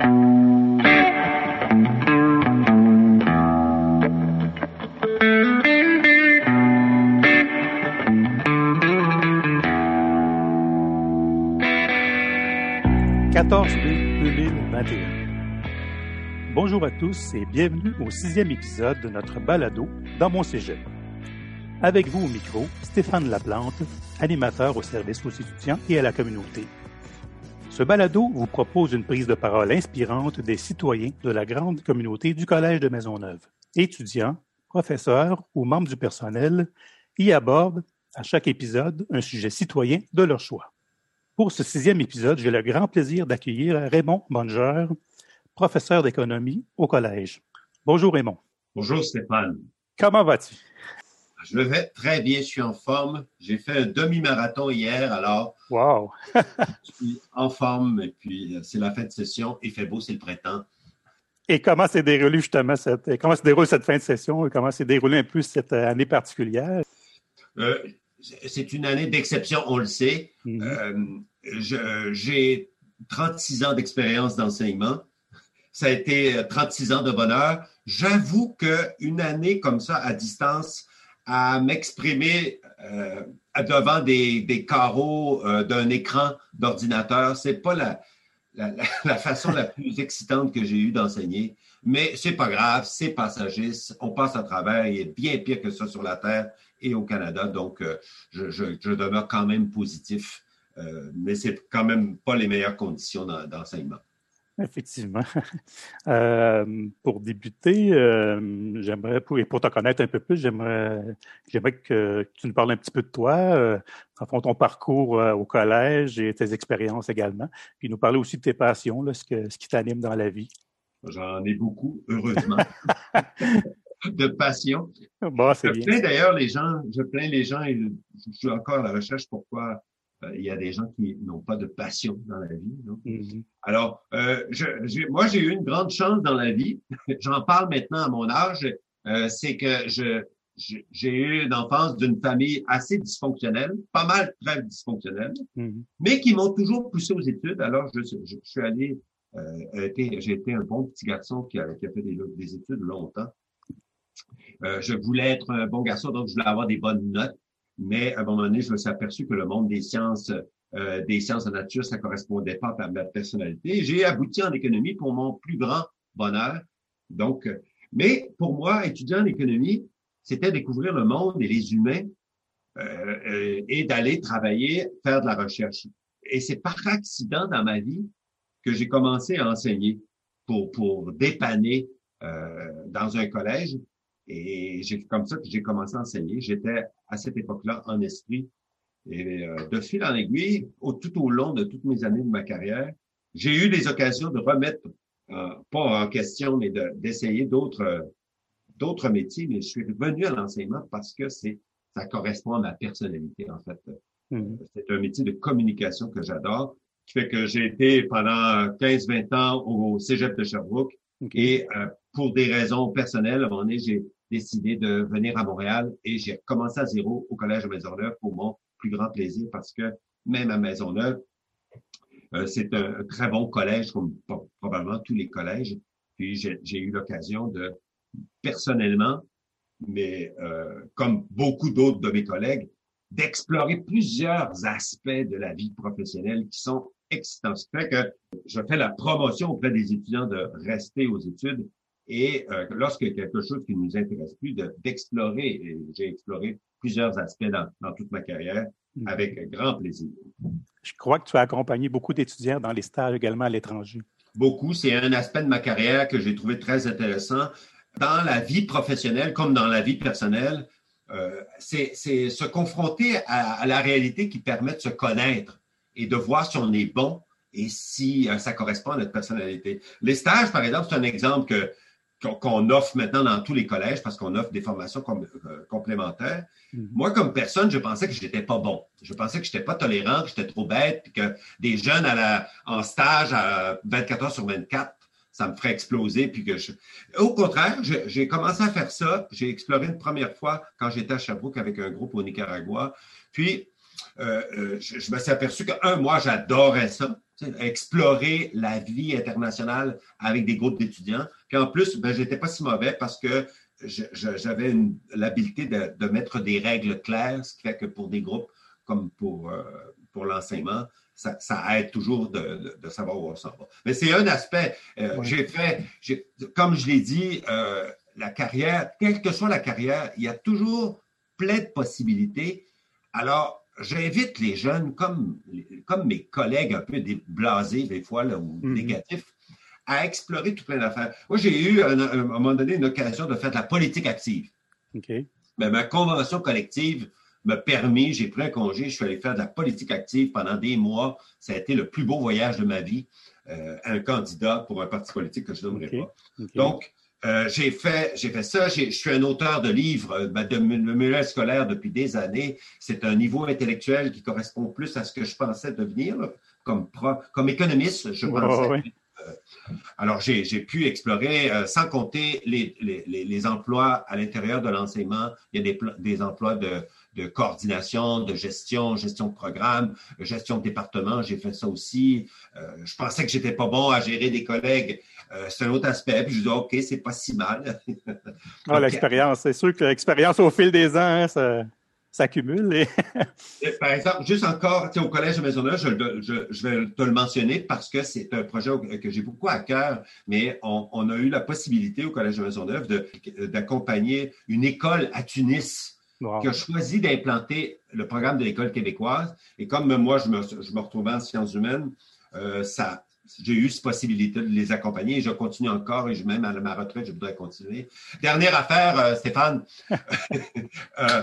14 mai 2021. Bonjour à tous et bienvenue au sixième épisode de notre balado dans mon cégep. Avec vous au micro, Stéphane Laplante, animateur au service aux étudiants et à la communauté. Ce balado vous propose une prise de parole inspirante des citoyens de la grande communauté du Collège de Maisonneuve. Étudiants, professeurs ou membres du personnel y abordent à chaque épisode un sujet citoyen de leur choix. Pour ce sixième épisode, j'ai le grand plaisir d'accueillir Raymond Bonger, professeur d'économie au collège. Bonjour Raymond. Bonjour Stéphane. Comment vas-tu? Je vais très bien, je suis en forme. J'ai fait un demi-marathon hier, alors wow. je suis en forme et puis euh, c'est la fin de session. Il fait beau, c'est le printemps. Et comment s'est déroulé justement cette, comment se déroule cette fin de session? Et comment s'est déroulée un peu cette année particulière? Euh, c'est une année d'exception, on le sait. Mm -hmm. euh, J'ai 36 ans d'expérience d'enseignement. Ça a été 36 ans de bonheur. J'avoue qu'une année comme ça à distance, à m'exprimer euh, devant des, des carreaux euh, d'un écran d'ordinateur, c'est pas la, la, façon la plus excitante que j'ai eue d'enseigner. Mais c'est pas grave, c'est passager, on passe à travers, il est bien pire que ça sur la Terre et au Canada, donc euh, je, je, je, demeure quand même positif, mais c'est quand même pas les meilleures conditions d'enseignement. Effectivement. Euh, pour débuter, euh, j'aimerais, pour, et pour te connaître un peu plus, j'aimerais, j'aimerais que tu nous parles un petit peu de toi, euh, en fond, ton parcours euh, au collège et tes expériences également, puis nous parler aussi de tes passions, là, ce, que, ce qui t'anime dans la vie. J'en ai beaucoup, heureusement, de passion. Bon, je bien. plains d'ailleurs les gens, je plains les gens et je suis encore à la recherche pourquoi il y a des gens qui n'ont pas de passion dans la vie. Mm -hmm. Alors, euh, je, moi, j'ai eu une grande chance dans la vie. J'en parle maintenant à mon âge. Euh, c'est que je j'ai eu une enfance d'une famille assez dysfonctionnelle, pas mal très dysfonctionnelle, mm -hmm. mais qui m'ont toujours poussé aux études. Alors, je, je, je suis allé, euh, j'ai été un bon petit garçon qui a, qui a fait des, des études longtemps. Euh, je voulais être un bon garçon, donc je voulais avoir des bonnes notes. Mais à un moment donné, je me suis aperçu que le monde des sciences, euh, des sciences de nature, ça correspondait pas à ma personnalité. J'ai abouti en économie pour mon plus grand bonheur. Donc, euh, mais pour moi, étudiant en économie, c'était découvrir le monde et les humains euh, euh et d'aller travailler, faire de la recherche. Et c'est par accident dans ma vie que j'ai commencé à enseigner pour, pour dépanner euh, dans un collège. Et c'est comme ça que j'ai commencé à enseigner. J'étais à cette époque-là en esprit. Et euh, de fil en aiguille, au, tout au long de toutes mes années de ma carrière, j'ai eu des occasions de remettre, euh, pas en question, mais d'essayer d'autres d'autres métiers. Mais je suis revenu à l'enseignement parce que c'est ça correspond à ma personnalité, en fait. Mmh. C'est un métier de communication que j'adore, qui fait que j'ai été pendant 15-20 ans au Cégep de Sherbrooke. Et euh, pour des raisons personnelles, à un moment donné, j'ai décidé de venir à Montréal et j'ai commencé à zéro au Collège de Maisonneuve pour mon plus grand plaisir parce que même à Maisonneuve, euh, c'est un, un, très bon collège comme probablement tous les collèges. Puis j'ai eu l'occasion de, personnellement, mais euh, comme beaucoup d'autres de mes collègues, d'explorer plusieurs aspects de la vie professionnelle qui sont excitants. Ce qui fait que je fais la promotion auprès des étudiants de rester aux études et euh, a quelque chose qui nous intéresse plus, d'explorer. et j'ai exploré plusieurs aspects dans, dans, toute ma carrière avec grand plaisir. Je crois que tu as accompagné beaucoup d'étudiants dans les stages également à l'étranger. Beaucoup. C'est un aspect de ma carrière que j'ai trouvé très intéressant. Dans la vie professionnelle comme dans la vie personnelle, euh, c'est se confronter à, à, la réalité qui permet de se connaître et de voir si on est bon et si euh, ça correspond à notre personnalité. Les stages, par exemple, c'est un exemple que qu'on offre maintenant dans tous les collèges parce qu'on offre des formations com euh, complémentaires. Mm -hmm. Moi, comme personne, je pensais que je n'étais pas bon. Je pensais que je n'étais pas tolérant, que j'étais trop bête, puis que des jeunes à la, en stage à 24 heures sur 24, ça me ferait exploser. Puis que je... Au contraire, j'ai commencé à faire ça. J'ai exploré une première fois quand j'étais à Sherbrooke avec un groupe au Nicaragua. Puis, euh, euh, je, je, me suis aperçu que, un, moi, j'adorais ça. explorer la vie internationale avec des groupes d'étudiants. Puis en plus, ben, j'étais pas si mauvais parce que j'avais l'habileté de, de, mettre des règles claires, ce qui fait que pour des groupes comme pour, euh, pour l'enseignement, ça, ça, aide toujours de, de, savoir où on s'en va. Mais c'est un aspect. Euh, j'ai fait, comme je l'ai dit, euh, la carrière, quelle que soit la carrière, il y a toujours plein de possibilités. Alors, j'invite les jeunes, comme, comme mes collègues un peu blasés des fois là, ou mm-hmm. négatifs, à explorer tout plein d'affaires. Moi, j'ai eu, à un, moment donné, une occasion de faire de la politique active. OK. Mais ma convention collective m'a permis, j'ai pris un congé, je suis allé faire de la politique active pendant des mois. Ça a été le plus beau voyage de ma vie. Euh, un candidat pour un parti politique que je ne donnerai pas. Donc, euh, j'ai fait, j'ai fait ça. Je suis un auteur de livres euh, ben, de, de scolaire depuis des années. C'est un niveau intellectuel qui correspond plus à ce que je pensais devenir comme, comme économiste. Je pensais alors, j'ai pu explorer, euh, sans compter les, les, les, emplois à l'intérieur de l'enseignement. Il y a des, des emplois de, de, coordination, de gestion, gestion de programme, gestion de département. J'ai fait ça aussi. Euh, je pensais que j'étais pas bon à gérer des collègues. Euh, c'est un autre aspect. Puis je dis, OK, c'est pas si mal. ah, l'expérience, c'est sûr que l'expérience au fil des ans, ça s'accumule. Et... Par exemple, juste encore, au Collège de Maisonneuve, je, je, je, vais te le mentionner parce que c'est un projet que j'ai beaucoup à cœur, mais on, on, a eu la possibilité au Collège de Maisonneuve d'accompagner une école à Tunis. qui a choisi d'implanter le programme de l'école québécoise. Et comme moi, je me, je me retrouvais en sciences humaines, euh, ça, j'ai eu cette possibilité de les accompagner et je continue encore et je, même à ma retraite, je voudrais continuer. Dernière affaire, euh, Stéphane. euh,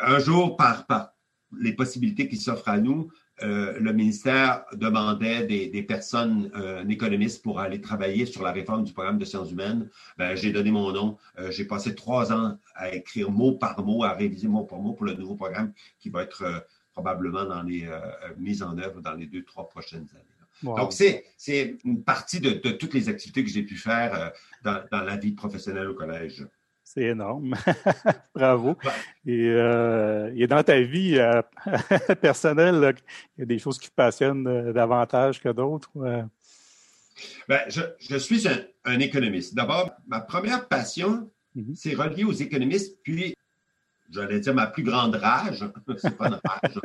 un jour, par, par les possibilités qui s'offrent à nous, euh, le ministère demandait des, des personnes, un économiste, pour aller travailler sur la réforme du programme de sciences humaines. Ben, j'ai donné mon nom. J'ai passé trois ans à écrire mot par mot, à réviser mot par mot pour le nouveau programme qui va être probablement dans les mises en œuvre dans les deux, trois prochaines années. Donc, c'est une partie de, de, toutes les activités que j'ai pu faire dans, dans la vie professionnelle au collège. C'est énorme. Bravo. Et, euh, et, dans ta vie euh, personnelle, il y a des choses qui te passionnent euh, davantage que d'autres? Ben, je, je, suis un, un économiste. D'abord, ma première passion, mm-hmm. c'est relié aux économistes, puis j'allais dire ma plus grande rage, c'est pas une rage,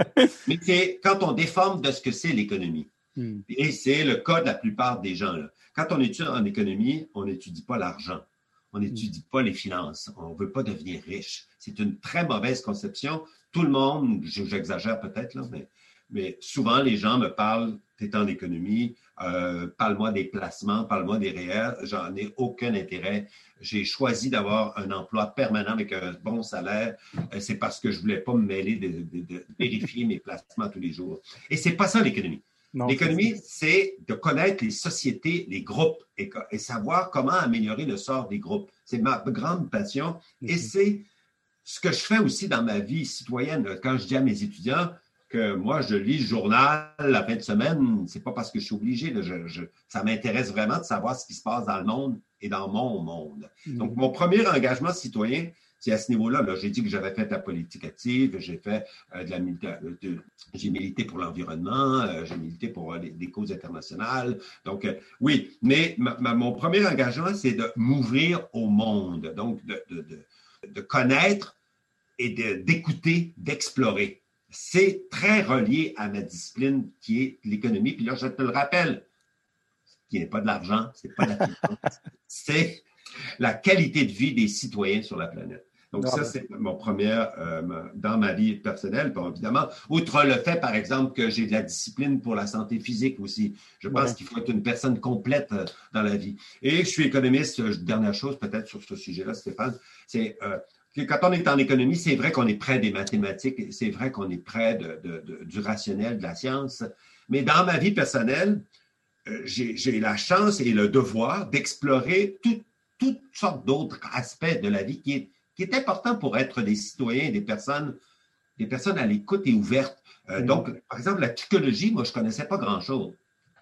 mais c'est quand on déforme de ce que c'est l'économie. Mm. Et c'est le cas de la plupart des gens. Là. Quand on étudie en économie, on n'étudie pas l'argent. On mm. n'étudie pas les finances. On ne veut pas devenir riche. C'est une très mauvaise conception. Tout le monde, j'exagère peut-être, là, mais, mais souvent les gens me parlent, tu es en économie, euh, parle-moi des placements, parle-moi des réels. J'en ai aucun intérêt. J'ai choisi d'avoir un emploi permanent avec un bon salaire. Euh, c'est parce que je voulais pas me mêler de, de, de vérifier mes placements tous les jours. Et c'est pas ça l'économie. L'économie, c'est de connaître les sociétés, les groupes et, et, savoir comment améliorer le sort des groupes. C'est ma grande passion et mhm. c'est ce que je fais aussi dans ma vie citoyenne. Quand je dis à mes étudiants que moi, je lis le journal la fin de semaine, c'est pas parce que je suis obligé. je, je, ça m'intéresse vraiment de savoir ce qui se passe dans le monde et dans mon monde. Mhm. Donc, mon premier engagement citoyen, c'est à ce niveau-là. -là, j'ai dit que j'avais fait la politique active, j'ai fait euh, de la de, j'ai milité pour l'environnement, euh, j'ai milité pour euh, des causes internationales. Donc, oui, mais mon premier engagement, c'est de m'ouvrir au monde, donc de, de, de connaître et d'écouter, d'explorer. C'est très relié à ma discipline qui est l'économie. Puis là, je te le rappelle, qui n'est pas de l'argent, c'est pas la c'est la qualité de vie des citoyens sur la planète. Donc, ça, c'est mon premier euh, dans ma vie personnelle. Bon, évidemment, outre le fait, par exemple, que j'ai de la discipline pour la santé physique aussi. Je pense qu'il faut être une personne complète euh, dans la vie. Et je suis économiste. Euh, dernière chose, peut-être sur ce sujet-là, Stéphane, c'est que quand on est en économie, c'est vrai qu'on est près des mathématiques, c'est vrai qu'on est près de, de, du rationnel, de la science. Mais dans ma vie personnelle, j'ai la chance et le devoir d'explorer toutes sortes d'autres aspects de la vie qui est qui est important pour être des citoyens, des personnes, des personnes à l'écoute et ouvertes. Euh. Donc, par exemple, la psychologie, moi, je ne connaissais pas grand-chose.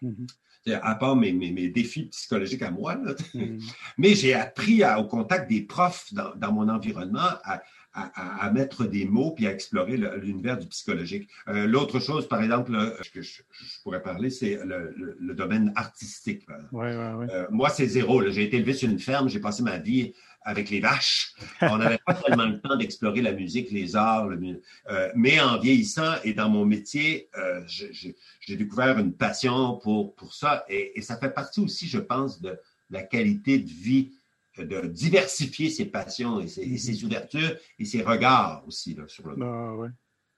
Mm-hmm. À part mes, mes, mes, défis psychologiques à moi. Là. Mm-hmm. Mais j'ai appris à, au contact des profs dans, dans mon environnement à, à, mettre des mots puis à explorer l'univers du psychologique. Euh, l'autre chose, par exemple, que je, pourrais parler, c'est le, domaine artistique. Ouais, ouais, euh, moi, c'est zéro. J'ai été élevé sur une ferme, j'ai passé ma vie avec les vaches. On n'avait pas tellement le temps d'explorer la musique, les arts. Euh, mais en vieillissant et dans mon métier, j'ai découvert une passion pour, pour ça. Et, et, ça fait partie aussi, je pense, de la qualité de vie de diversifier ses passions et ses, mm-hmm. ouvertures et ses regards aussi là, sur le monde. Ah, ouais.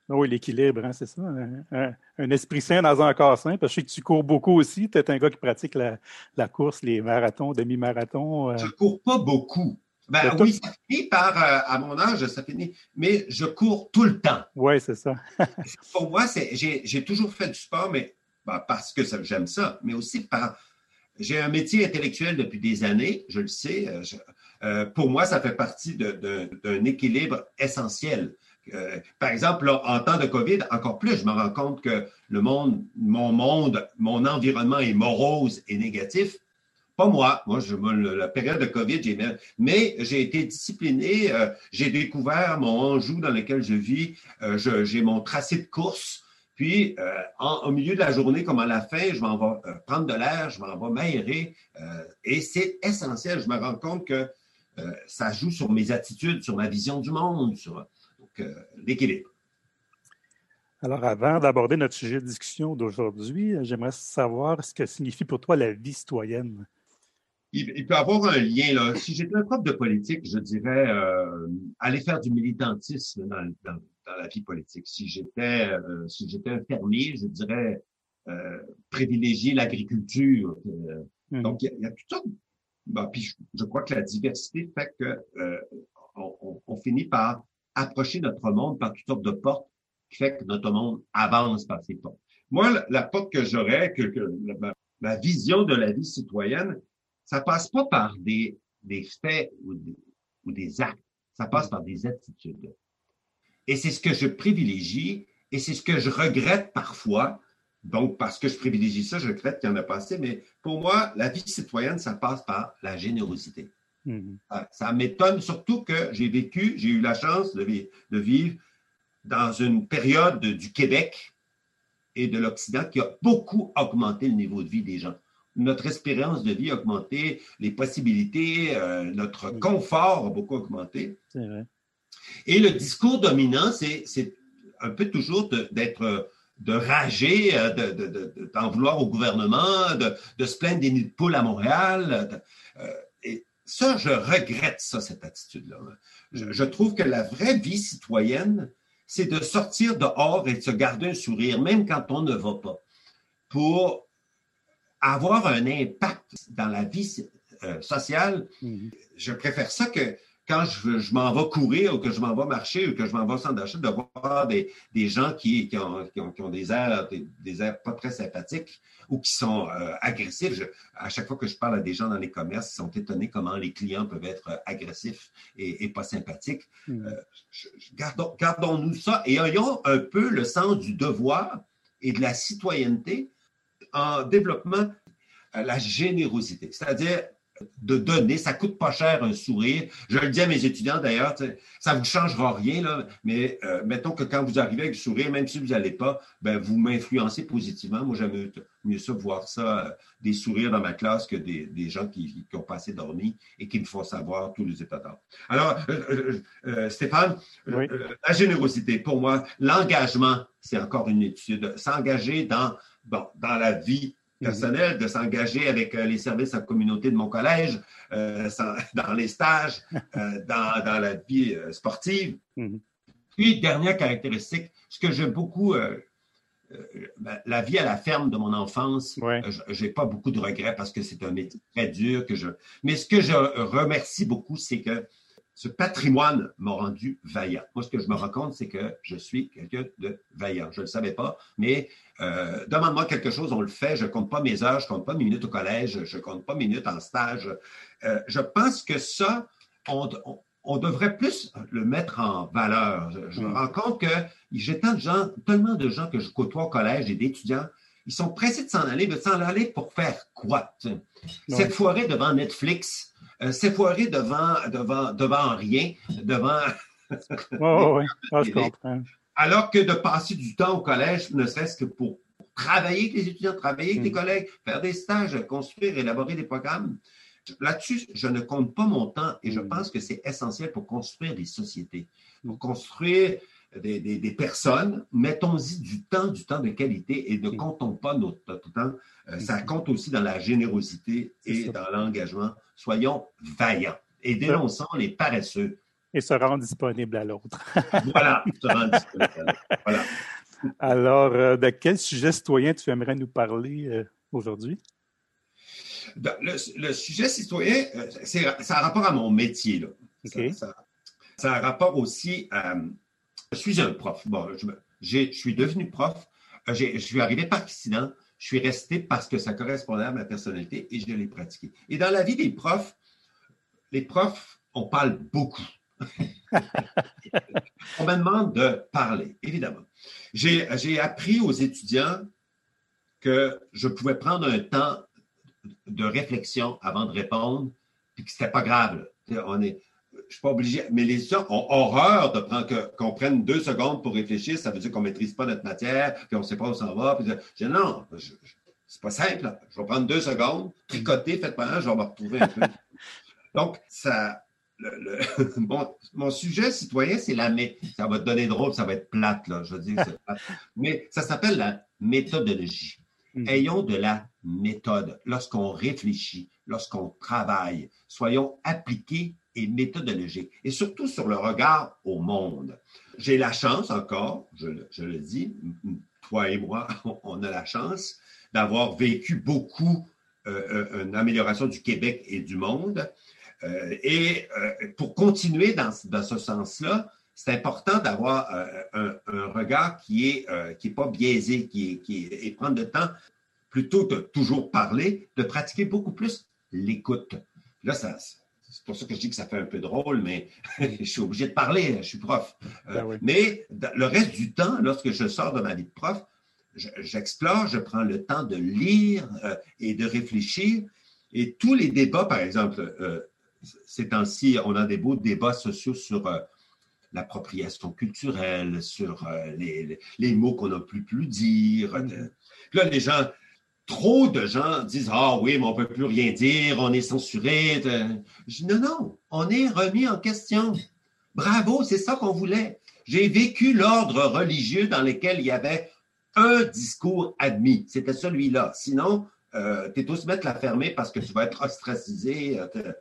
Ah oui, l'équilibre, hein, c'est ça. Un, esprit sain dans un corps sain. Parce que je sais que tu cours beaucoup aussi. Tu es un gars qui pratique la, course, les marathons, demi-marathons. Euh. Je ne cours pas beaucoup. Ben, oui, ça finit par, euh, à mon âge, ça finit, mais je cours tout le temps. Oui, c'est ça. Pour moi, j'ai toujours fait du sport, mais ben, parce que j'aime ça, mais aussi par, j'ai un métier intellectuel depuis des années, je le sais. Euh, euh, pour moi, ça fait partie d'un équilibre essentiel. Euh, par exemple, en temps de COVID, encore plus, je me rends compte que le monde, mon monde, mon environnement est morose et négatif. Pas moi. Moi, la période de COVID, j'ai mais j'ai été discipliné. j'ai découvert mon Anjou dans lequel je vis. j'ai mon tracé de course. Puis, euh, au milieu de la journée, comme à la fin, je m'en vais euh, prendre de l'air, je m'en vais m'aérer. Euh, et c'est essentiel. Je me rends compte que ça joue sur mes attitudes, sur ma vision du monde, sur l'équilibre. Alors, avant d'aborder notre sujet de discussion d'aujourd'hui, j'aimerais savoir ce que signifie pour toi la vie citoyenne. Il, peut y avoir un lien. Là. Si j'étais un prof de politique, je dirais aller faire du militantisme dans, dans, dans la vie politique. Si j'étais euh, si j'étais un fermier, je dirais euh, privilégier l'agriculture. Euh, mmh. Donc, il y, a, tout ça. Bah, puis je, crois que la diversité fait que euh, on, on, finit par approcher notre monde par toutes sortes de portes qui fait que notre monde avance par ces portes. Moi, la, porte que j'aurais, que, que ma, vision de la vie citoyenne, ça passe pas par des, des faits ou des, ou des actes, ça passe par des attitudes. Et c'est ce que je privilégie et c'est ce que je regrette parfois. Donc, parce que je privilégie ça, je regrette qu'il y en a pas assez. Mais pour moi, la vie citoyenne, ça passe par la générosité. Mm-hmm. Ça, m'étonne surtout que j'ai vécu, j'ai eu la chance de, de, vivre dans une période du Québec et de l'Occident qui a beaucoup augmenté le niveau de vie des gens. Notre espérance de vie a augmenté, les possibilités, euh, notre confort a beaucoup augmenté. C'est vrai. Et le discours dominant, c'est un peu toujours d'être de rager, euh, d'en vouloir au gouvernement, de, se plaindre des nids de poules à Montréal. Euh, et ça, je regrette ça, cette attitude-là. Je, trouve que la vraie vie citoyenne, c'est de sortir dehors et de se garder un sourire, même quand on ne va pas, pour avoir un impact dans la vie euh, sociale. Mm-hmm. Je préfère ça que quand je, m'en vais courir ou que je m'en vais marcher ou que je m'en vais au centre d'achat, de voir des, des gens qui, qui, ont, qui, ont, des airs, des, airs pas très sympathiques ou qui sont euh, agressifs. à chaque fois que je parle à des gens dans les commerces, ils sont étonnés comment les clients peuvent être agressifs et, et pas sympathiques. Euh, gardons, gardons-nous ça et ayons un peu le sens du devoir et de la citoyenneté en développement euh, la générosité. C'est-à-dire, de donner. Ça coûte pas cher un sourire. Je le dis à mes étudiants d'ailleurs, ça vous changera rien, là, mais euh, mettons que quand vous arrivez avec le sourire, même si vous n'allez pas, ben, vous m'influencez positivement. Moi, j'aime mieux ça voir ça, euh, des sourires dans ma classe que des, gens qui, qui, ont pas assez dormi et qui me font savoir tous les états d'âme. Alors, euh, Stéphane, la générosité, pour moi, l'engagement, c'est encore une étude. S'engager dans, bon, dans la vie personnel de s'engager avec euh, les services en communauté de mon collège, euh, dans les stages, euh, dans, la vie sportive. Mhm. Puis, dernière caractéristique, ce que j'aime beaucoup, ben, la vie à la ferme de mon enfance, je n'ai pas beaucoup de regrets parce que c'est un métier très dur. Que je... Mais ce que je remercie beaucoup, c'est que ce patrimoine m'a rendu vaillant. Moi, ce que je me rends compte, c'est que je suis quelqu'un de vaillant. Je ne le savais pas, mais euh, demande-moi quelque chose, on le fait. Je ne compte pas mes heures, je ne compte pas mes minutes au collège, je ne compte pas mes minutes en stage. Euh, je pense que ça, on, devrait plus le mettre en valeur. Je, me mm. rends compte que j'ai tant de gens, tellement de gens que je côtoie au collège et d'étudiants, ils sont pressés de s'en aller, mais de s'en aller pour faire quoi? Cette foirée devant Netflix, euh, s'effoirer devant, devant, devant rien, devant oui, oui, je comprends. Alors que de passer du temps au collège, ne serait-ce que pour travailler avec les étudiants, travailler avec les mm. collègues, faire des stages, construire, élaborer des programmes. Là-dessus, je ne compte pas mon temps et je mm. pense que c'est essentiel pour construire des sociétés, pour construire des, personnes. Mettons-y du temps, du temps de qualité et ne comptons pas notre temps. Euh, ça compte aussi dans la générosité et dans l'engagement. Soyons vaillants et dénonçons les paresseux. Et se rendre disponible à l'autre. voilà, se rendre disponible à l'autre. Voilà. Alors, euh, de quel sujet citoyen tu aimerais nous parler euh, aujourd'hui? Le, sujet citoyen, euh, ça a rapport à mon métier. Là. Ça, a rapport aussi à. Je suis un prof. Bon, je, suis devenu prof. Je suis arrivé par accident. Je suis resté parce que ça correspondait à ma personnalité et je l'ai pratiqué. Et dans la vie des profs, les profs, on parle beaucoup. on me demande de parler, évidemment. J'ai appris aux étudiants que je pouvais prendre un temps de réflexion avant de répondre, puis que c'était pas grave. On est, je suis pas obligé, mais les étudiants ont horreur de prendre qu'on prenne deux secondes pour réfléchir. Ça veut dire qu'on maîtrise pas notre matière, qu'on ne sait pas où ça va. Puis je dis non, c'est pas simple. Je vais prendre deux secondes, tricoter, faites pas un, je vais me retrouver un peu. Donc, ça, mon sujet citoyen, c'est la ça va te donner drôle, ça va être plate, là, je veux dire, mais ça s'appelle la méthodologie. Hmm. Ayons de la méthode lorsqu'on réfléchit, lorsqu'on travaille. Soyons appliqués et méthodologiques, et surtout sur le regard au monde. J'ai la chance encore, je, le dis, toi et moi, on a la chance d'avoir vécu beaucoup euh, euh, une amélioration du Québec et du monde. Euh, et euh, pour continuer dans, ce sens-là, c'est important d'avoir un, regard qui est, qui pas biaisé, qui est, et prendre le temps, plutôt de toujours parler, de pratiquer beaucoup plus l'écoute. Là, ça, c'est pour ça que je dis que ça fait un peu drôle, mais je suis obligé de parler, je suis prof. Ben mais le reste du temps, lorsque je sors de ma vie de prof, j'explore, je prends le temps de lire et de réfléchir. Et tous les débats, par exemple, ces temps-ci, on a des beaux débats sociaux sur euh, l'appropriation culturelle, sur euh, les, mots qu'on n'a plus pu dire. Mm-hmm. Là, les gens, trop de gens disent Ah oui, mais on ne peut plus rien dire, on est censuré. Je Non, non, on est remis en question. Bravo, c'est ça qu'on voulait. J'ai vécu l'ordre religieux dans lequel il y avait un discours admis. C'était celui-là. Sinon, euh, tu es tous mettre la fermer parce que tu vas être ostracisé. Euh,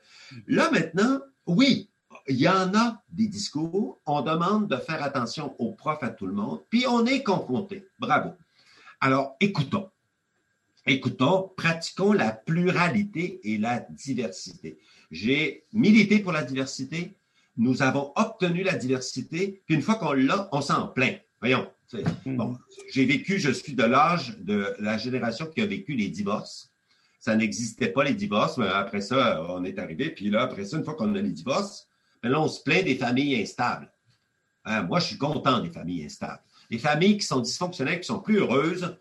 Là, maintenant, oui, il y en a des discours. On demande de faire attention aux profs, à tout le monde, puis on est confronté. Bravo. Alors, écoutons. Écoutons, pratiquons la pluralité et la diversité. J'ai milité pour la diversité. Nous avons obtenu la diversité. Puis une fois qu'on l'a, on s'en plaint. Voyons, Mm. Bon, j'ai vécu, je suis de l'âge de la génération qui a vécu les divorces. Ça n'existait pas les divorces, mais après ça, on est arrivé. Puis là, après ça, une fois qu'on a les divorces, ben là, on se plaint des familles instables. Hein, moi, je suis content des familles instables. Les familles qui sont dysfonctionnelles, qui sont plus heureuses,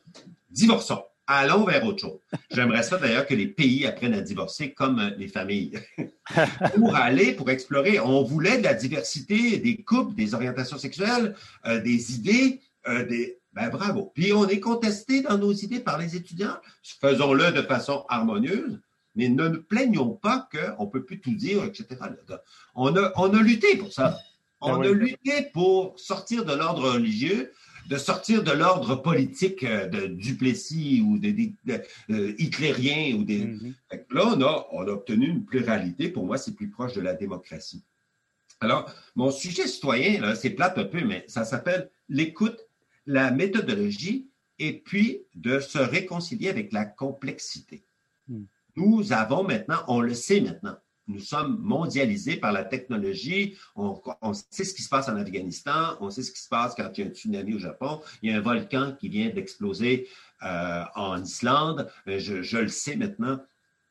divorçons. Allons vers autre chose. J'aimerais ça d'ailleurs que les pays apprennent à divorcer comme les familles. pour aller, pour explorer, on voulait de la diversité des couples, des orientations sexuelles, euh, des idées, euh, ben bravo. Puis on est contesté dans nos idées par les étudiants. Faisons-le de façon harmonieuse, mais ne nous plaignons pas qu'on ne peut plus tout dire, etc. On a, on a lutté pour ça. On ah a lutté pour sortir de l'ordre religieux, de sortir de l'ordre politique euh, de Duplessis ou de, euh, hitlérien. Ou des... Mm-hmm. Là, on a, on a obtenu une pluralité. Pour moi, c'est plus proche de la démocratie. Alors, mon sujet citoyen, c'est plate un peu, mais ça s'appelle l'écoute la méthodologie et puis de se réconcilier avec la complexité. Hmm. Nous avons maintenant, on le sait maintenant, nous sommes mondialisés par la technologie. On, sait ce qui se passe en Afghanistan, on sait ce qui se passe quand il y a un tsunami au Japon, il y a un volcan qui vient d'exploser euh, en Islande. Euh, je, je, le sais maintenant.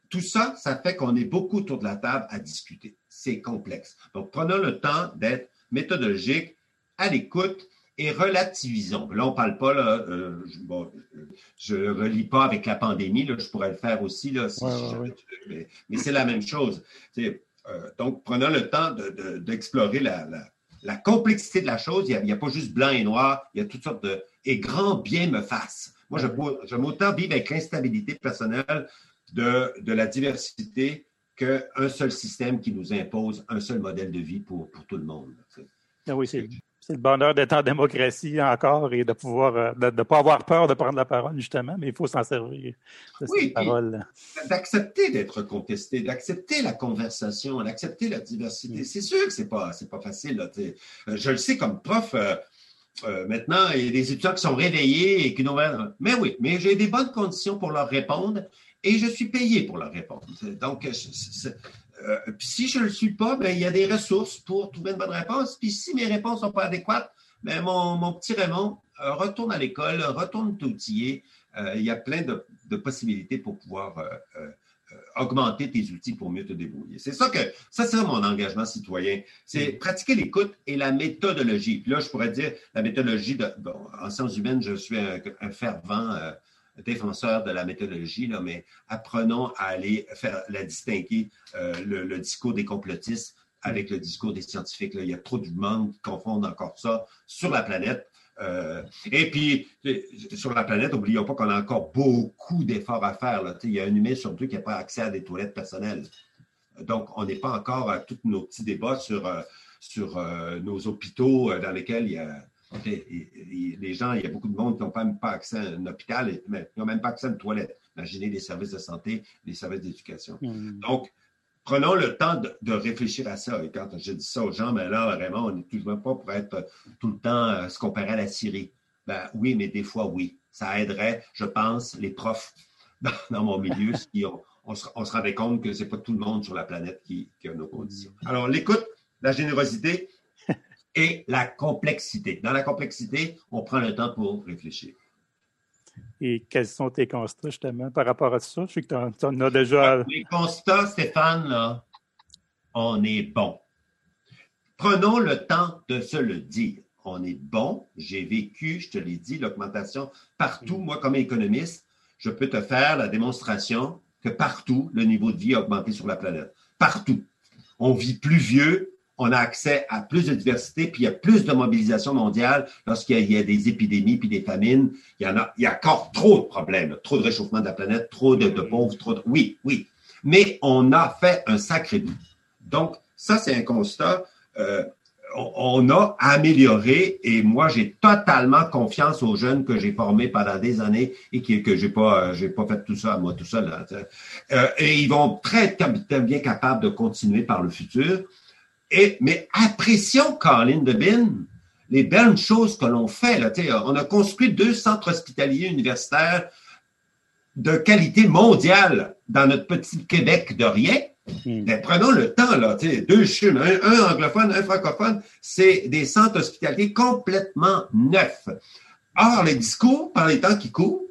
Tout ça, ça fait qu'on est beaucoup autour de la table à discuter. C'est complexe. Donc, prenons le temps d'être méthodologique, à l'écoute et relativisons. Là, on ne parle pas, là, euh, je ne relis pas avec la pandémie, là, je pourrais le faire aussi, là, mais, c'est la même chose. Euh, donc, prenons le temps d'explorer la, la complexité de la chose, il n'y a, pas juste blanc et noir, il y a toutes sortes de... Et grand bien me fasse. Moi, j'aime autant vivre avec l'instabilité personnelle de, de la diversité qu'un seul système qui nous impose un seul modèle de vie pour, pour tout le monde. Ah oui, c'est le bonheur d'être en démocratie encore et de pouvoir euh, de ne pas avoir peur de prendre la parole, justement, mais il faut s'en servir de oui, parole. D'accepter d'être contesté, d'accepter la conversation, d'accepter la diversité. Mm. C'est sûr que ce n'est pas, pas facile. Là, euh, je le sais comme prof. Euh, maintenant, il y a des étudiants qui sont réveillés et qui nous. Mais oui, mais j'ai des bonnes conditions pour leur répondre et je suis payé pour leur répondre. Donc, euh, si je ne le suis pas, ben, il y a des ressources pour trouver une bonne réponse. Puis si mes réponses ne sont pas adéquates, ben, mon, petit Raymond euh, retourne à l'école, retourne t'outiller. Euh, il y a plein de, possibilités pour pouvoir augmenter tes outils pour mieux te débrouiller. C'est ça que ça, c'est mon engagement citoyen. C'est mm. pratiquer l'écoute et la méthodologie. Puis là, je pourrais dire la méthodologie de, en sciences humaines, je suis un fervent défenseur de la méthodologie, là, mais apprenons à aller faire la distinguer euh, le, discours des complotistes avec le discours des scientifiques. Là. Il y a trop de monde qui confondent encore ça sur la planète. Euh, et puis, sur la planète, n'oublions pas qu'on a encore beaucoup d'efforts à faire. Là. Il y a un humain sur deux qui n'a pas accès à des toilettes personnelles. Donc, on n'est pas encore à tous nos petits débats sur, euh, sur nos hôpitaux dans lesquels il y a les gens, il y a beaucoup de monde qui n'ont même pas accès à un hôpital, mais ils n'ont même pas accès à une toilette. Imaginez les services de santé, les services d'éducation. Hmm. Donc, prenons le temps de, réfléchir à ça. Et quand je dis ça aux gens, mais ben là, vraiment, on n'est toujours pas pour être tout le temps euh, se comparer à la Syrie. Ben oui, mais des fois, oui. Ça aiderait, je pense, les profs dans, mon milieu, si on, se, rendait compte que ce n'est pas tout le monde sur la planète qui, qui a nos conditions. Alors, l'écoute, la générosité, et la complexité. Dans la complexité, on prend le temps pour réfléchir. Et quels sont tes constats, justement, par rapport à ça? Je sais que tu en, as déjà. Les constats, Stéphane, là, on est bon. Prenons le temps de se le dire. On est bon. J'ai vécu, je te l'ai dit, l'augmentation partout. Mm. Moi, comme économiste, je peux te faire la démonstration que partout, le niveau de vie a augmenté sur la planète. Partout. On vit plus vieux, on a accès à plus de diversité, puis il y a plus de mobilisation mondiale lorsqu'il y, a des épidémies puis des famines. Il y en a, il y a encore trop de problèmes, trop de réchauffement de la planète, trop de, pauvres, trop de... Oui, oui. Mais on a fait un sacré bout. Donc, ça, c'est un constat. Euh, on a amélioré et moi, j'ai totalement confiance aux jeunes que j'ai formés pendant des années et que, que j'ai pas, j'ai pas fait tout ça moi tout seul. Euh, et ils vont très, très bien capables de continuer par le futur. Et, mais apprécions, Colin Bin, les belles choses que l'on fait. Là, on a construit deux centres hospitaliers universitaires de qualité mondiale dans notre petit Québec de rien. Hmm. Mais prenons le temps, là, deux chums, un, anglophone, un francophone, c'est des centres hospitaliers complètement neufs. Or, le discours, par les temps qui courent,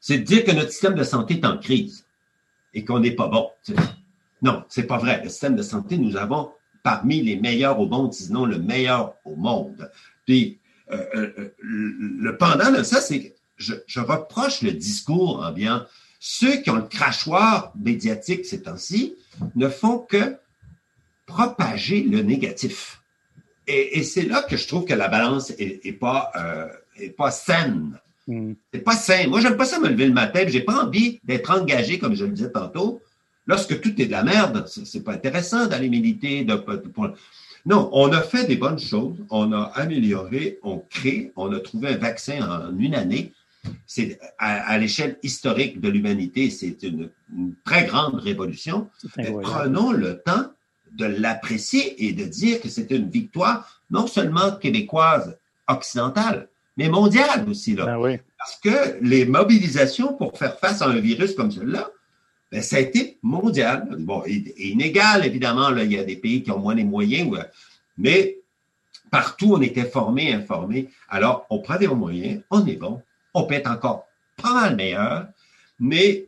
c'est de dire que notre système de santé est en crise et qu'on n'est pas bon. Non, c'est pas vrai. Le système de santé, nous avons parmi les meilleurs au monde, sinon le meilleur au monde. Puis, euh, euh, le pendant de ça, c'est que je, je, reproche le discours ambiant. Ceux qui ont le crachoir médiatique ces temps-ci ne font que propager le négatif. Et, et c'est là que je trouve que la balance est, est pas, euh, est pas saine. Mm. C'est pas sain. Moi, j'aime pas ça me lever le matin. J'ai pas envie d'être engagé, comme je le disais tantôt, Lorsque tout est de la merde, c'est pas intéressant d'aller militer. De, Non, on a fait des bonnes choses, on a amélioré, on crée, on a trouvé un vaccin en une année. C'est à, l'échelle historique de l'humanité, c'est une, très grande révolution. Prenons le temps de l'apprécier et de dire que c'est une victoire non seulement québécoise, occidentale, mais mondiale aussi. Là. Ben Parce que les mobilisations pour faire face à un virus comme celui-là, ben, ça a été mondial. Bon, inégal, évidemment, là, il y a des pays qui ont moins les moyens, mais partout, on était formés, informés. Alors, on prend des moyens, on est bon, on peut être encore pas mal meilleur, mais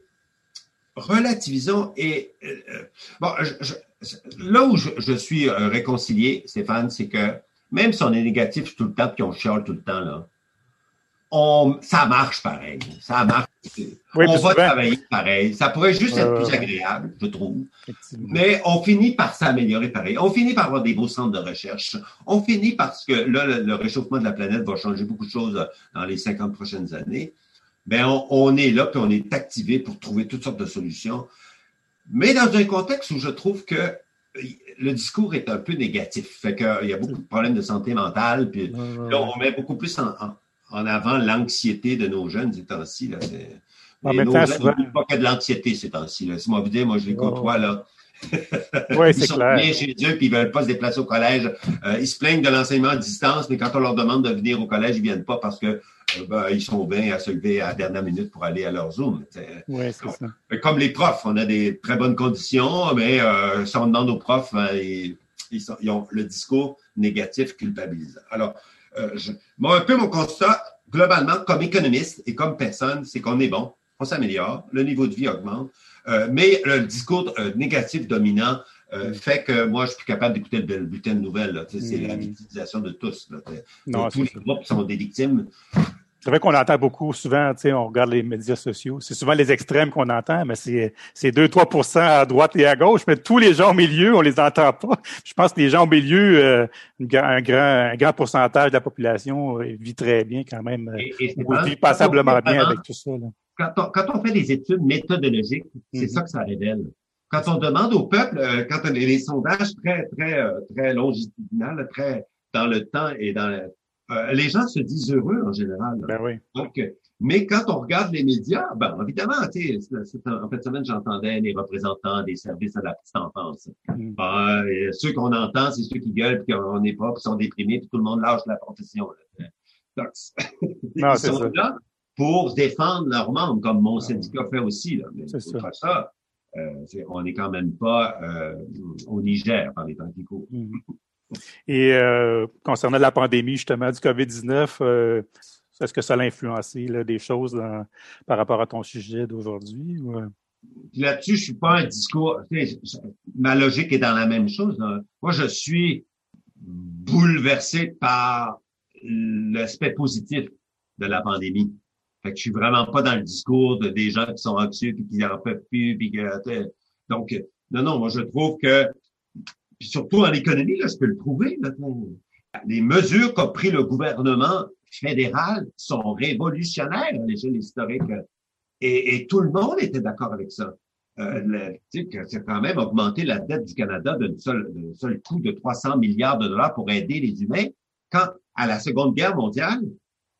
relativisons et euh, euh, bon, là où je, suis euh, réconcilié, Stéphane, c'est que même si on est négatif tout le temps puis on chiale tout le temps, là, on, ça marche pareil. Ça marche on va travailler pareil. Ça pourrait juste être plus agréable, je trouve. Mais on finit par s'améliorer pareil. On finit par avoir des beaux centres de recherche. On finit parce que là, le, réchauffement de la planète va changer beaucoup de choses dans les 50 prochaines années. Mais on, on est là, puis on est activé pour trouver toutes sortes de solutions. Mais dans un contexte où je trouve que le discours est un peu négatif. Fait qu'il y a beaucoup de problèmes de santé mentale. Puis là, on met beaucoup plus en, avant l'anxiété de nos jeunes ces temps-ci. Là. En même temps, souvent... pas que de l'anxiété ces temps-ci. Si moi, vous dites, moi, je les côtoie, là. Oui, c'est clair. Ils sont bien chez eux, puis ils veulent pas se déplacer au collège. Euh, ils se plaignent de l'enseignement à distance, mais quand on leur demande de venir au collège, ils viennent pas parce que euh, ben, ils sont bien à se lever à la dernière minute pour aller à leur Zoom. Oui, c'est ça. Comme les profs, on a des très bonnes conditions, mais euh, si on demande aux profs, ben, ils, ont le discours négatif culpabilisant. Alors, euh, un peu mon constat, globalement, comme économiste et comme personne, c'est qu'on est bon, on s'améliore, le niveau de vie augmente, mais le discours négatif dominant mm. fait que moi, je suis plus capable d'écouter le bulletin de nouvelles. C'est la mm. victimisation de tous. Non, tous les groupes sont des victimes. C'est vrai qu'on entend beaucoup souvent, tu sais, on regarde les médias sociaux. C'est souvent les extrêmes qu'on entend, mais c'est, c'est 2-3 à droite et à gauche, mais tous les gens au milieu, on les entend pas. Je pense que les gens au milieu, euh, un, grand, un grand pourcentage de la population euh, vit très bien quand même. Et, et vit passablement bien avec tout ça. Quand, on, quand on fait des études méthodologiques, c'est mhm. ça que ça révèle. Quand on demande au peuple, euh, quand on a des sondages très, très, très longitudinaux, très dans le temps et dans euh, les gens se disent heureux en général. Ben oui. Donc, mais quand on regarde les médias, ben évidemment, tu sais, en fait semaine, j'entendais les représentants des services à la petite enfance. Mm. Ben, ceux qu'on entend, c'est ceux qui gueulent, puis qu'on n'est pas, puis sont déprimés, puis tout le monde lâche la profession. Donc, ils sont là pour défendre leurs membres, comme mon syndicat fait aussi. Là. Mais c'est ça. ça euh, on n'est quand même pas euh, au Niger par les temps qui courent. Mm. Et euh, concernant la pandémie, justement, du COVID-19, euh, est-ce que ça a influencé des choses par rapport à ton sujet d'aujourd'hui? Euh? Là-dessus, je suis pas un discours. Ma logique est dans la même chose. Moi, je suis bouleversé par l'aspect positif de la pandémie. Fait que je suis vraiment pas dans le discours de des gens qui sont anxieux et qui n'en peuvent plus. donc, non, non, moi je trouve que puis surtout en économie, là, je peux le prouver. Les mesures qu'a pris le gouvernement fédéral sont révolutionnaires à l'échelle historique. Et, et, tout le monde était d'accord avec ça. Euh, c'est quand même augmenté la dette du Canada d'un seul, seul coût de 300 milliards de dollars pour aider les humains, quand à la Seconde Guerre mondiale,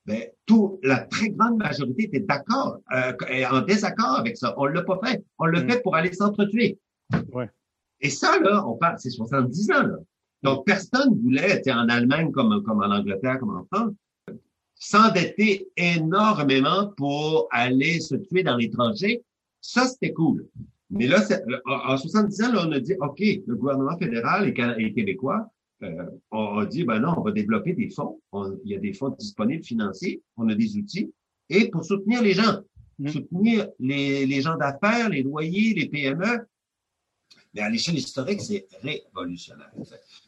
ben, tout, la très grande majorité était d'accord, euh, en désaccord avec ça. On l'a pas fait. On l'a mm. fait pour aller s'entretuer. Ouais. Et ça, là, on parle, c'est 70 ans, là. Donc, personne voulait, en Allemagne comme, comme en Angleterre, comme en France, s'endetter énormément pour aller se tuer dans l'étranger. Ça, c'était cool. Mais là, en 70 ans, là, on a dit, OK, le gouvernement fédéral et, québécois, euh, on a dit, ben non, on va développer des fonds. il y a des fonds disponibles financiers. On a des outils. Et pour soutenir les gens, mmh. soutenir les, les gens d'affaires, les loyers, les PME, mais à l'échelle historique, c'est révolutionnaire.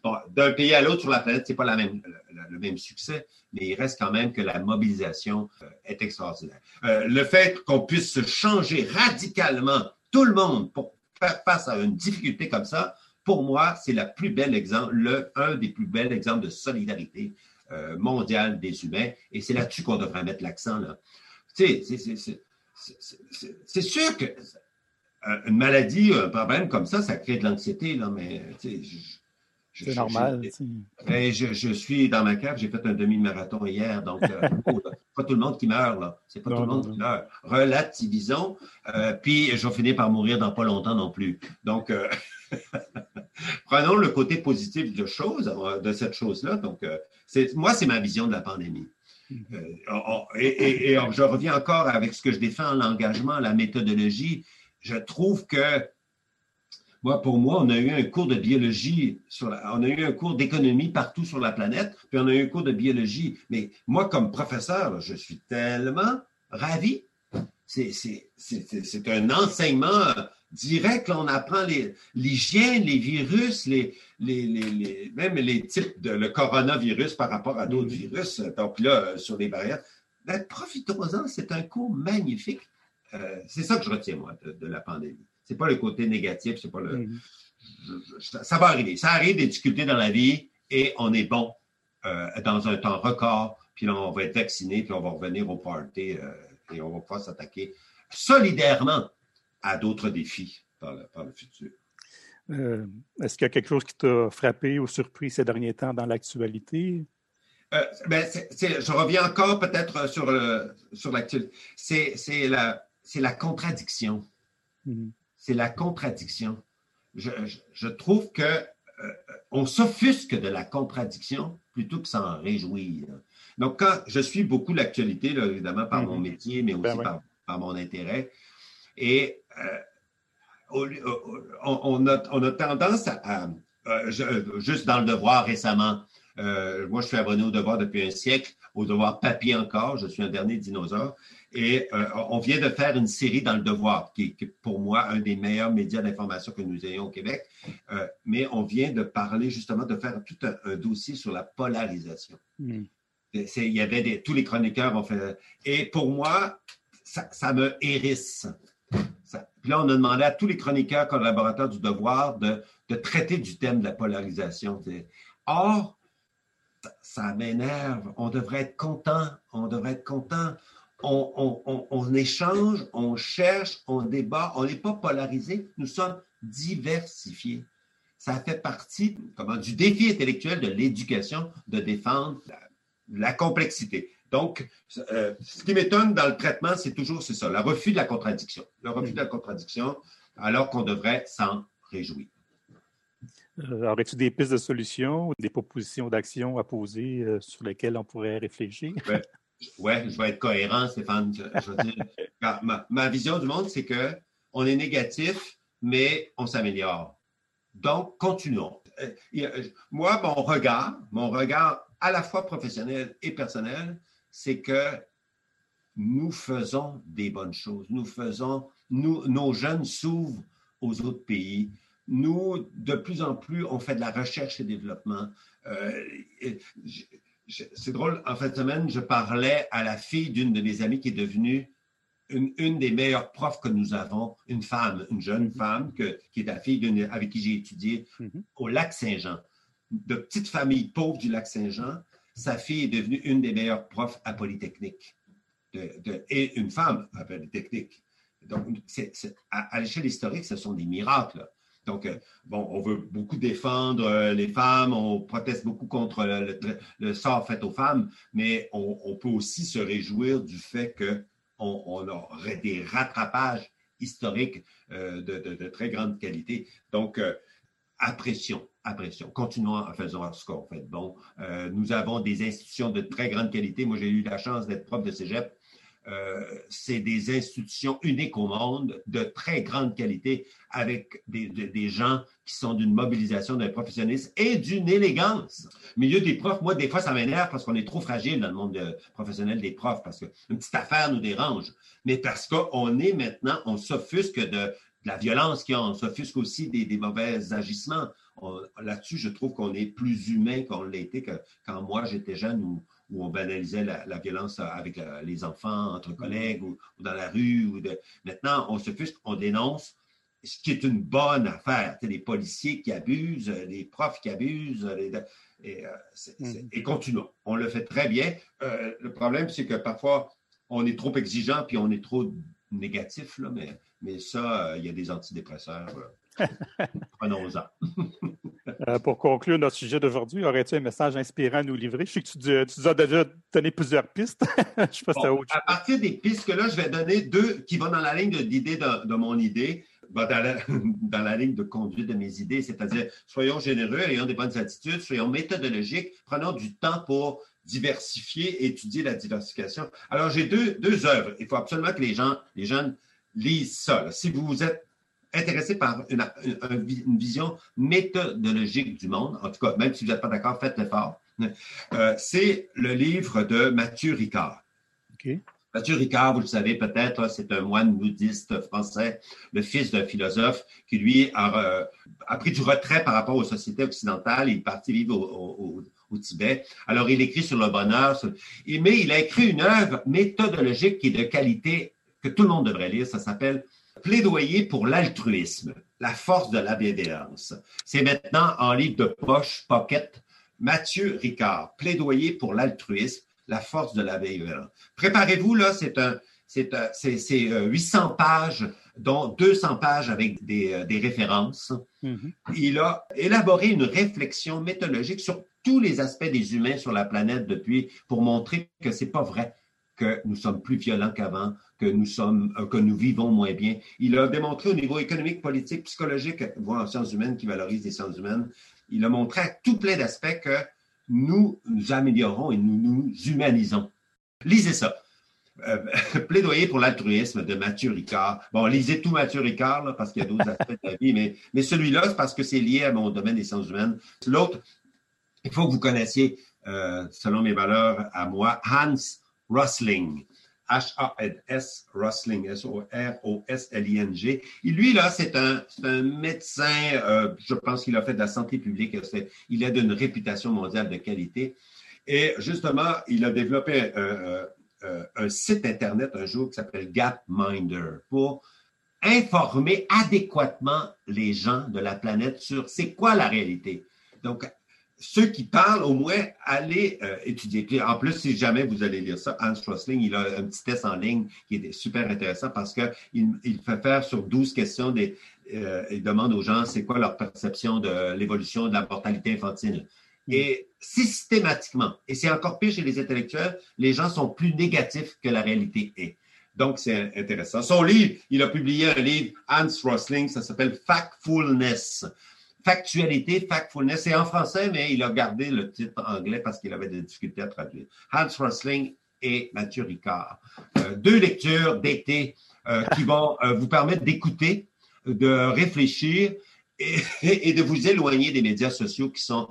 Bon, d'un pays à l'autre sur la planète, c'est pas le, même succès, mais il reste quand même que la mobilisation euh, est extraordinaire. Euh, le fait qu'on puisse changer radicalement tout le monde pour faire face à une difficulté comme ça, pour moi, c'est la plus belle exemple, le, un des plus bels exemples de solidarité euh, mondiale des humains, et c'est là-dessus qu'on devrait mettre l'accent. Tu sais, c'est sûr que une maladie, un problème comme ça, ça crée de l'anxiété, là, mais c'est normal. Je, je, suis dans ma cave, j'ai fait un demi-marathon hier, donc euh, pas tout le monde qui meurt, là. C'est pas tout le monde qui meurt. Relativisons, euh, puis je vais finir par mourir dans pas longtemps non plus. Donc, euh, prenons le côté positif de chose, de cette chose-là. Donc, c'est, moi, c'est ma vision de la pandémie. Mm-hmm. et, et, je reviens encore avec ce que je défends, l'engagement, la méthodologie je trouve que, moi, pour moi, on a eu un cours de biologie, sur on a eu un cours d'économie partout sur la planète, puis on a eu un cours de biologie. Mais moi, comme professeur, je suis tellement ravi. C'est un enseignement direct. On apprend l'hygiène, les, virus, les, les, les, même les types de le coronavirus par rapport à d'autres mm-hmm. virus. Donc là, sur les barrières. Ben, profitons-en, c'est un cours magnifique. C'est ça que je retiens, moi, de, la pandémie. C'est pas le côté négatif, c'est pas le. Mm-hmm. ça va arriver. Ça arrive des difficultés dans la vie et on est bon dans un temps record. Puis là, on va être vacciné, puis on va revenir au party et on va pouvoir s'attaquer solidairement à d'autres défis par le, futur. Euh, est-ce qu'il y a quelque chose qui t'a frappé ou surpris ces derniers temps dans l'actualité? Euh, ben, je reviens encore peut-être sur, sur l'actualité. C'est la, la contradiction. Mm-hmm. C'est la contradiction. Je, trouve que euh, on s'offusque de la contradiction plutôt que s'en réjouir. Donc, quand je suis beaucoup l'actualité, évidemment, par mon mm-hmm. métier, mais ben aussi par, par, mon intérêt, et on, a, tendance à, juste dans le devoir récemment, euh, moi je suis abonné au devoir depuis un siècle, au devoir papier encore, je suis un dernier dinosaure, et euh, on vient de faire une série dans le devoir, qui est, pour moi un des meilleurs médias d'information que nous ayons au Québec, euh, mais on vient de parler justement de faire tout un, dossier sur la polarisation. Il y avait des, tous les chroniqueurs ont fait, et pour moi, ça, ça me hérisse. Puis là, on a demandé à tous les chroniqueurs collaborateurs du devoir de, traiter du thème de la polarisation. Or, ça m'énerve. On devrait être content. On devrait être content. On, échange, on cherche, on débat. On n'est pas polarisé. Nous sommes diversifiés. Ça fait partie du défi intellectuel de l'éducation de défendre la complexité. Donc, euh, ce qui m'étonne dans le traitement, c'est toujours ça, le refus de la contradiction. Le refus de la contradiction, alors qu'on devrait s'en réjouir. Euh, aurais-tu des pistes de solutions ou des propositions d'action à poser euh, sur lesquelles on pourrait réfléchir? oui, je vais être cohérent, Stéphane. ma, vision du monde, c'est que on est négatif, mais on s'améliore. Donc, continuons. moi, mon regard, mon regard à la fois professionnel et personnel, c'est que nous faisons des bonnes choses. Nous faisons, nos jeunes s'ouvrent aux autres pays. Nous, de plus en plus, on fait de la recherche et développement. Euh, c'est drôle, en fin de semaine, je parlais à la fille d'une de mes amies qui est devenue une, des meilleures profs que nous avons, une femme, une jeune mm-hmm. femme qui est la fille avec qui j'ai étudié mm-hmm. au lac Saint-Jean. De petite famille pauvre du lac Saint-Jean, sa fille est devenue une des meilleures profs à Polytechnique et une femme à Polytechnique. Donc, à, l'échelle historique, ce sont des miracles. Donc, euh, bon, on veut beaucoup défendre euh, les femmes, on proteste beaucoup contre le, sort fait aux femmes, mais on, peut aussi se réjouir du fait qu'on on aurait des rattrapages historiques euh, de, très grande qualité. Donc, apprécions, apprécions, continuons à faire ce qu'on fait. Bon, euh, nous avons des institutions de très grande qualité. Moi, j'ai eu la chance d'être prof de cégep. Euh, c'est des institutions uniques au monde, de très grande qualité, avec des, gens qui sont d'une mobilisation, d'un professionnalisme et d'une élégance. milieu des profs, moi, des fois, ça m'énerve parce qu'on est trop fragile dans le monde professionnel des profs, parce qu'une petite affaire nous dérange. Mais parce qu'on est maintenant, on s'offusque de, la violence qui on s'offusque aussi des, mauvais agissements. Là-dessus, je trouve qu'on est plus humain qu'on l'était quand moi j'étais jeune où, on banalisait la, violence avec les enfants, entre collègues ou, dans la rue. Ou de... Maintenant, on s'offusque, on dénonce, ce qui est une bonne affaire. les policiers qui abusent, les profs qui abusent, et, euh, mm-hmm. et, continuons. On le fait très bien. Euh, le problème, c'est que parfois, on est trop exigeant puis on est trop négatif, là, mais mais ça, euh, il y a des antidépresseurs. Prenons-en. Euh, pour conclure notre sujet d'aujourd'hui, aurais-tu un message inspirant à nous livrer? Je sais que tu, tu nous as déjà donné plusieurs pistes. je sais pas si autre À partir des pistes que là, je vais donner deux qui vont dans la ligne de, de, mon idée, dans, la, dans la ligne de conduite de mes idées, c'est-à-dire soyons généreux, ayons des bonnes attitudes, soyons méthodologiques, prenons du temps pour diversifier, étudier la diversification. Alors, j'ai deux, deux œuvres. Il faut absolument que les gens, les jeunes, lise ça. Si vous êtes intéressé par une, vision méthodologique du monde, en tout cas, même si vous n'êtes pas d'accord, faites l'effort, euh, c'est le livre de Mathieu Ricard. Mathieu Ricard, vous le savez peut-être, c'est un moine bouddhiste français, le fils d'un philosophe qui, lui, a, pris du retrait par rapport aux sociétés occidentales. Il est parti vivre au, Tibet. Alors, il écrit sur le bonheur, mais il a écrit une œuvre méthodologique qui est de qualité que tout le monde devrait lire. Ça s'appelle Plaidoyer pour l'altruisme, la force de la bienveillance. C'est maintenant en livre de poche, pocket, Mathieu Ricard, Plaidoyer pour l'altruisme, la force de la bienveillance. Préparez-vous, là, c'est un, c'est, 800 pages, dont 200 pages avec des, références. Mm-hmm. Il a élaboré une réflexion méthodologique sur tous les aspects des humains sur la planète depuis pour montrer que c'est pas vrai que nous sommes plus violents qu'avant, que nous sommes, euh, que nous vivons moins bien. Il a démontré au niveau économique, politique, psychologique, voire en sciences humaines, qui valorise les sciences humaines, il a montré à tout plein d'aspects que nous nous améliorons et nous nous humanisons. Lisez ça. Euh, plaidoyer pour l'altruisme de Mathieu Ricard. Bon, lisez tout Mathieu Ricard, parce qu'il y a d'autres aspects de la vie, mais, mais celui-là, c'est parce que c'est lié à mon domaine des sciences humaines. L'autre, il faut que vous connaissiez, euh, selon mes valeurs à moi, Hans Rosling. H-A-N-S, Rosling, S-O-R-O-S-L-I-N-G. Lui, là, c'est un, un, médecin, euh, je pense qu'il a fait de la santé publique, il a d'une réputation mondiale de qualité. Et justement, il a développé euh, un site Internet un jour qui s'appelle Gapminder pour informer adéquatement les gens de la planète sur c'est quoi la réalité. Donc, ceux qui parlent, au moins, allez euh, étudier. en plus, si jamais vous allez lire ça, Hans Rosling, il a un petit test en ligne qui est super intéressant parce qu'il il fait faire sur 12 questions des. Euh, il demande aux gens c'est quoi leur perception de l'évolution de la mortalité infantile? Mm. Et systématiquement, et c'est encore pire chez les intellectuels, les gens sont plus négatifs que la réalité est. Donc, c'est intéressant. Son livre, il a publié un livre, Hans Rosling, ça s'appelle Factfulness factualité, factfulness. C'est en français, mais il a gardé le titre anglais parce qu'il avait des difficultés à traduire. Hans Rosling et Mathieu Ricard. Euh, deux lectures d'été euh, qui vont euh, vous permettre d'écouter, de réfléchir et, et, de vous éloigner des médias sociaux qui sont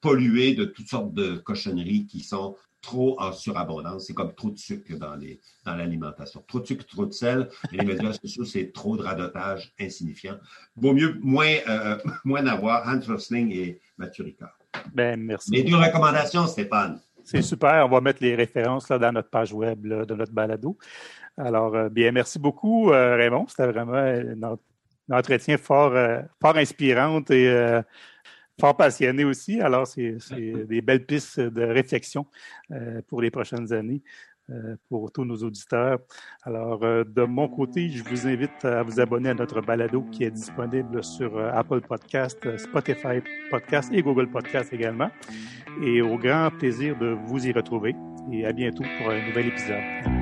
pollués de toutes sortes de cochonneries qui sont trop en surabondance. C'est comme trop de sucre dans, les, dans l'alimentation. Trop de sucre, trop de sel. Et les médias sociaux, c'est trop de radotage insignifiant. Vaut mieux moins, euh, moins avoir Hans Rosling et Mathieu Ricard. Ben, merci. Les deux recommandations, Stéphane. C'est super. On va mettre les références là, dans notre page web de notre balado. Alors, euh, bien, merci beaucoup, euh, Raymond. C'était vraiment un, entretien fort, fort inspirant et fort passionné aussi. Alors, c'est des belles pistes de réflexion euh, pour les prochaines années euh, pour tous nos auditeurs. Alors, euh, de mon côté, je vous invite à vous abonner à notre balado qui est disponible sur Apple Podcast, Spotify Podcast et Google Podcast également. Et au grand plaisir de vous y retrouver. Et à bientôt pour un nouvel épisode.